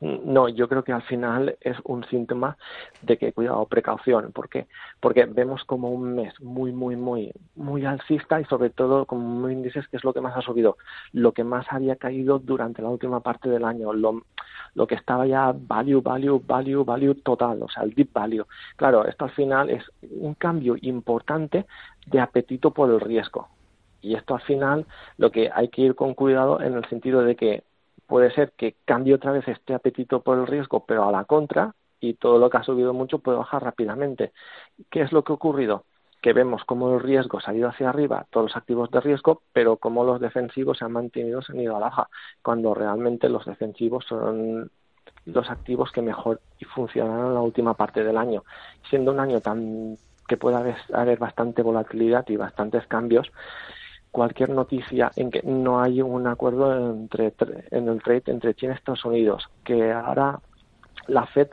No, yo creo que al final es un síntoma de que cuidado, precaución. ¿Por qué? Porque vemos como un mes muy, muy, muy, muy alcista y sobre todo como índices que es lo que más ha subido, lo que más había caído durante la última parte del año, lo, lo que estaba ya value, value, value, value total, o sea, el deep value. Claro, esto al final es un cambio importante de apetito por el riesgo. Y esto al final lo que hay que ir con cuidado en el sentido de que puede ser que cambie otra vez este apetito por el riesgo, pero a la contra, y todo lo que ha subido mucho puede bajar rápidamente. ¿Qué es lo que ha ocurrido? Que vemos cómo el riesgo se ha ido hacia arriba, todos los activos de riesgo, pero cómo los defensivos se han mantenido, se han ido a la baja, cuando realmente los defensivos son los activos que mejor funcionaron en la última parte del año. Siendo un año tan que puede haber, haber bastante volatilidad y bastantes cambios, cualquier noticia en que no hay un acuerdo entre en el trade entre China y Estados Unidos, que ahora la Fed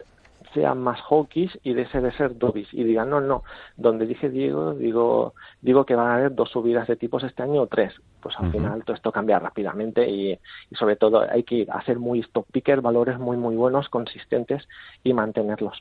sea más hawkish y ese de ser dovish y digan no no donde dije Diego digo digo que van a haber dos subidas de tipos este año o tres pues al final todo esto cambia rápidamente y, y, sobre todo hay que ser muy stop picker valores muy muy buenos consistentes y mantenerlos